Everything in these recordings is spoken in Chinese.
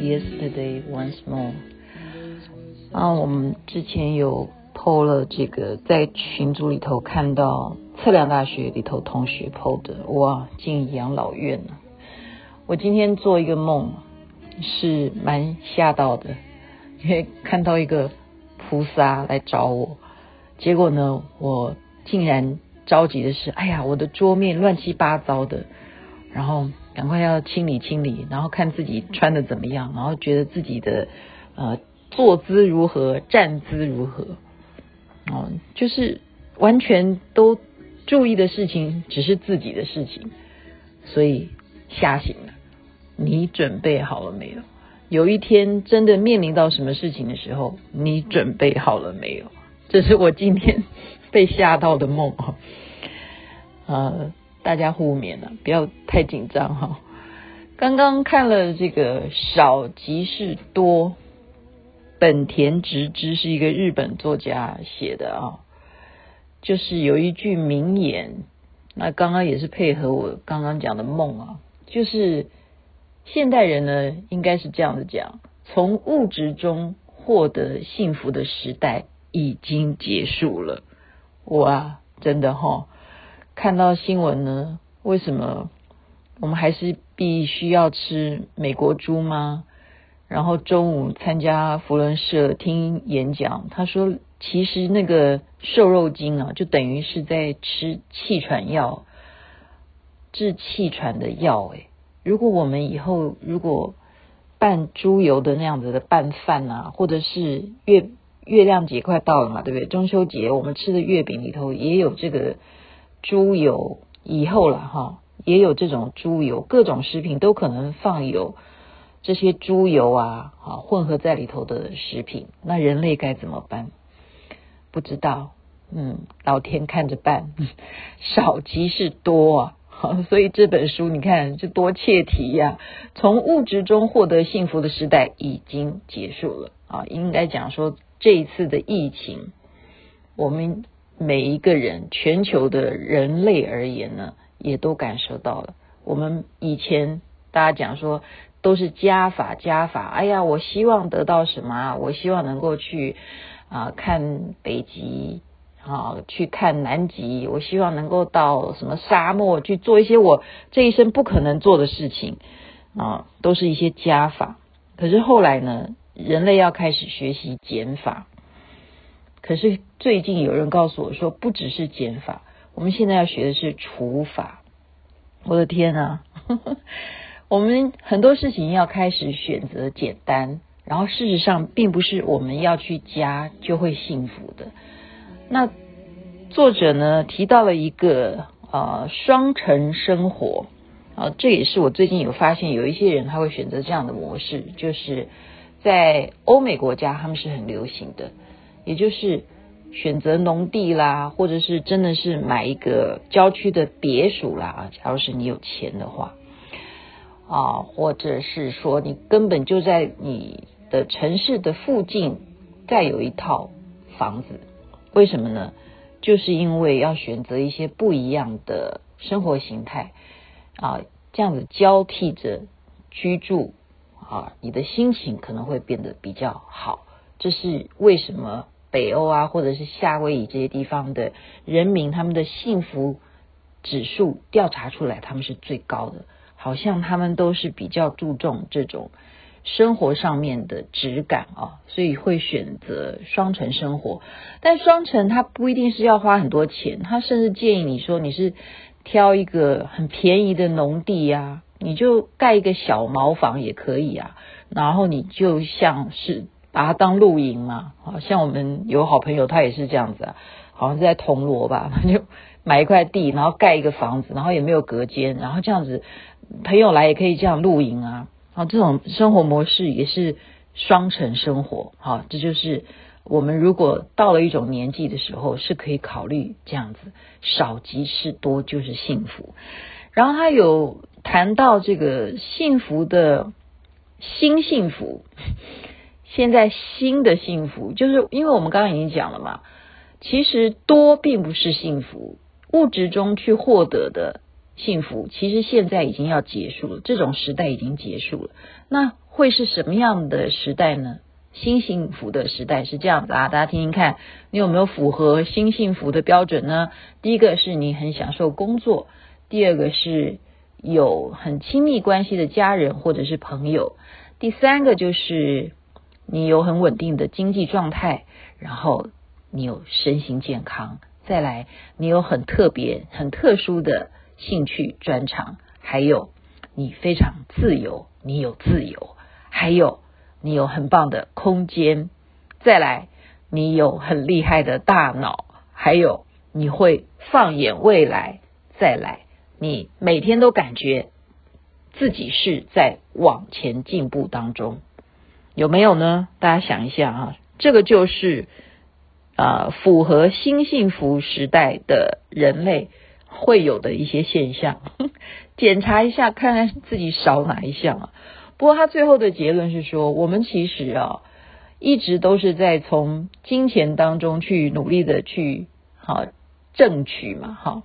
Yesterday once more。啊，我们之前有 PO 了这个，在群组里头看到 测量大学里头同学 PO 的，哇，进养老院了。我今天做一个梦，是蛮吓到的，因为看到一个菩萨来找我，结果呢，我竟然着急的是，哎呀，我的桌面乱七八糟的，然后。赶快要清理清理，然后看自己穿的怎么样，然后觉得自己的呃坐姿如何，站姿如何，哦，就是完全都注意的事情只是自己的事情，所以吓醒了。你准备好了没有？有一天真的面临到什么事情的时候，你准备好了没有？这是我今天被吓到的梦啊，呃。大家互勉了，不要太紧张哈。刚刚看了这个少即是多，本田直之是一个日本作家写的啊，就是有一句名言，那刚刚也是配合我刚刚讲的梦啊，就是现代人呢应该是这样子讲：从物质中获得幸福的时代已经结束了。哇，真的哈。看到新闻呢？为什么我们还是必须要吃美国猪吗？然后中午参加扶轮社听演讲，他说其实那个瘦肉精啊，就等于是在吃气喘药，治气喘的药。诶，如果我们以后如果拌猪油的那样子的拌饭啊，或者是月月亮节快到了嘛，对不对？中秋节我们吃的月饼里头也有这个。猪油以后了哈，也有这种猪油，各种食品都可能放有这些猪油啊，啊混合在里头的食品，那人类该怎么办？不知道，嗯，老天看着办，少即是多啊，所以这本书你看这多切题呀，从物质中获得幸福的时代已经结束了啊，应该讲说这一次的疫情，我们。每一个人，全球的人类而言呢，也都感受到了。我们以前大家讲说都是加法加法，哎呀，我希望得到什么啊？我希望能够去啊、看北极啊，去看南极。我希望能够到什么沙漠去做一些我这一生不可能做的事情啊，都是一些加法。可是后来呢，人类要开始学习减法。可是最近有人告诉我说，不只是减法，我们现在要学的是除法。我的天啊！我们很多事情要开始选择简单，然后事实上并不是我们要去加就会幸福的。那作者呢提到了一个呃双城生活啊，这也是我最近有发现有一些人他会选择这样的模式，就是在欧美国家他们是很流行的。也就是选择农地啦，或者是真的是买一个郊区的别墅啦。假如是你有钱的话，啊，或者是说你根本就在你的城市的附近再有一套房子，为什么呢？就是因为要选择一些不一样的生活形态啊，这样子交替着居住啊，你的心情可能会变得比较好。这是为什么？北欧啊，或者是夏威夷这些地方的人民，他们的幸福指数调查出来，他们是最高的。好像他们都是比较注重这种生活上面的质感啊，所以会选择双城生活。但双城它不一定是要花很多钱，他甚至建议你说你是挑一个很便宜的农地呀，你就盖一个小茅房也可以啊，然后你就像是。把它当露营嘛，好像我们有好朋友，他也是这样子啊，好像是在铜锣吧，他就买一块地，然后盖一个房子，然后也没有隔间，然后这样子朋友来也可以这样露营啊，啊，这种生活模式也是双层生活，好，这就是我们如果到了一种年纪的时候，是可以考虑这样子，少即是多，就是幸福。然后他有谈到这个幸福的新幸福，现在新的幸福，就是因为我们刚刚已经讲了嘛，其实多并不是幸福，物质中去获得的。幸福其实现在已经要结束了，这种时代已经结束了。那会是什么样的时代呢？新幸福的时代是这样子啊，大家听听看，你有没有符合新幸福的标准呢？第一个是你很享受工作，第二个是有很亲密关系的家人或者是朋友，第三个就是你有很稳定的经济状态，然后你有身心健康，再来你有很特别、很特殊的。兴趣专长，还有你非常自由，你有自由，还有你有很棒的空间，再来你有很厉害的大脑，还有你会放眼未来，再来你每天都感觉自己是在往前进步当中，有没有呢？大家想一下啊，这个就是啊、呃，符合新幸福时代的人类。会有的一些现象，检查一下，看看自己少哪一项啊。不过他最后的结论是说，我们其实啊，一直都是在从金钱当中去努力的去好挣取嘛，哈。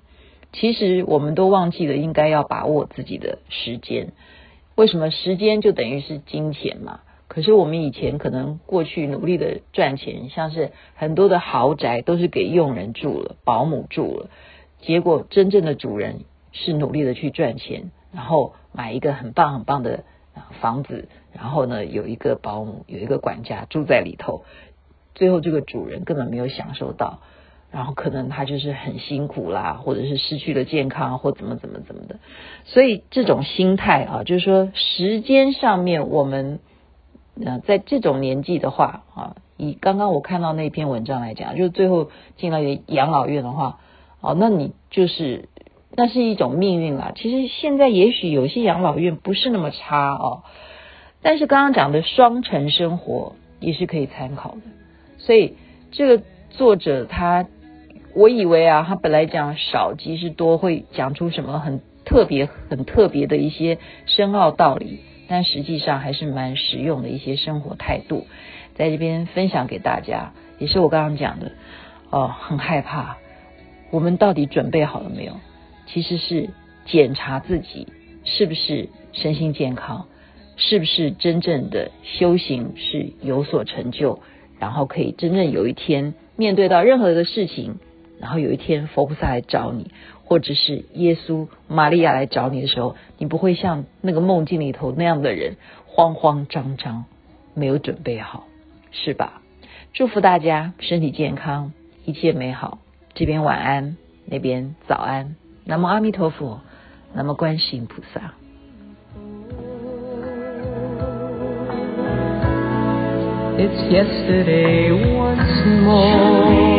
其实我们都忘记了应该要把握自己的时间。为什么时间就等于是金钱嘛？可是我们以前可能过去努力的赚钱，像是很多的豪宅都是给佣人住了，保姆住了。结果，真正的主人是努力的去赚钱，然后买一个很棒很棒的房子，然后呢，有一个保姆，有一个管家住在里头。最后，这个主人根本没有享受到，然后可能他就是很辛苦啦，或者是失去了健康，或怎么怎么怎么的。所以，这种心态啊，就是说，时间上面我们呃，在这种年纪的话啊，以刚刚我看到那篇文章来讲，就是最后进了养老院的话。哦，那你就是那是一种命运啦。其实现在也许有些养老院不是那么差哦，但是刚刚讲的双城生活也是可以参考的。所以这个作者他，我以为啊，他本来讲少即是多，会讲出什么很特别、很特别的一些深奥道理，但实际上还是蛮实用的一些生活态度，在这边分享给大家。也是我刚刚讲的哦，很害怕。我们到底准备好了没有？其实是检查自己是不是身心健康，是不是真正的修行是有所成就，然后可以真正有一天面对到任何的事情，然后有一天佛菩萨来找你，或者是耶稣、玛利亚来找你的时候，你不会像那个梦境里头那样的人慌慌张张，没有准备好，是吧？祝福大家身体健康，一切美好。这边晚安，那边早安。南无阿弥陀佛，南无观世音菩萨。It's yesterday once more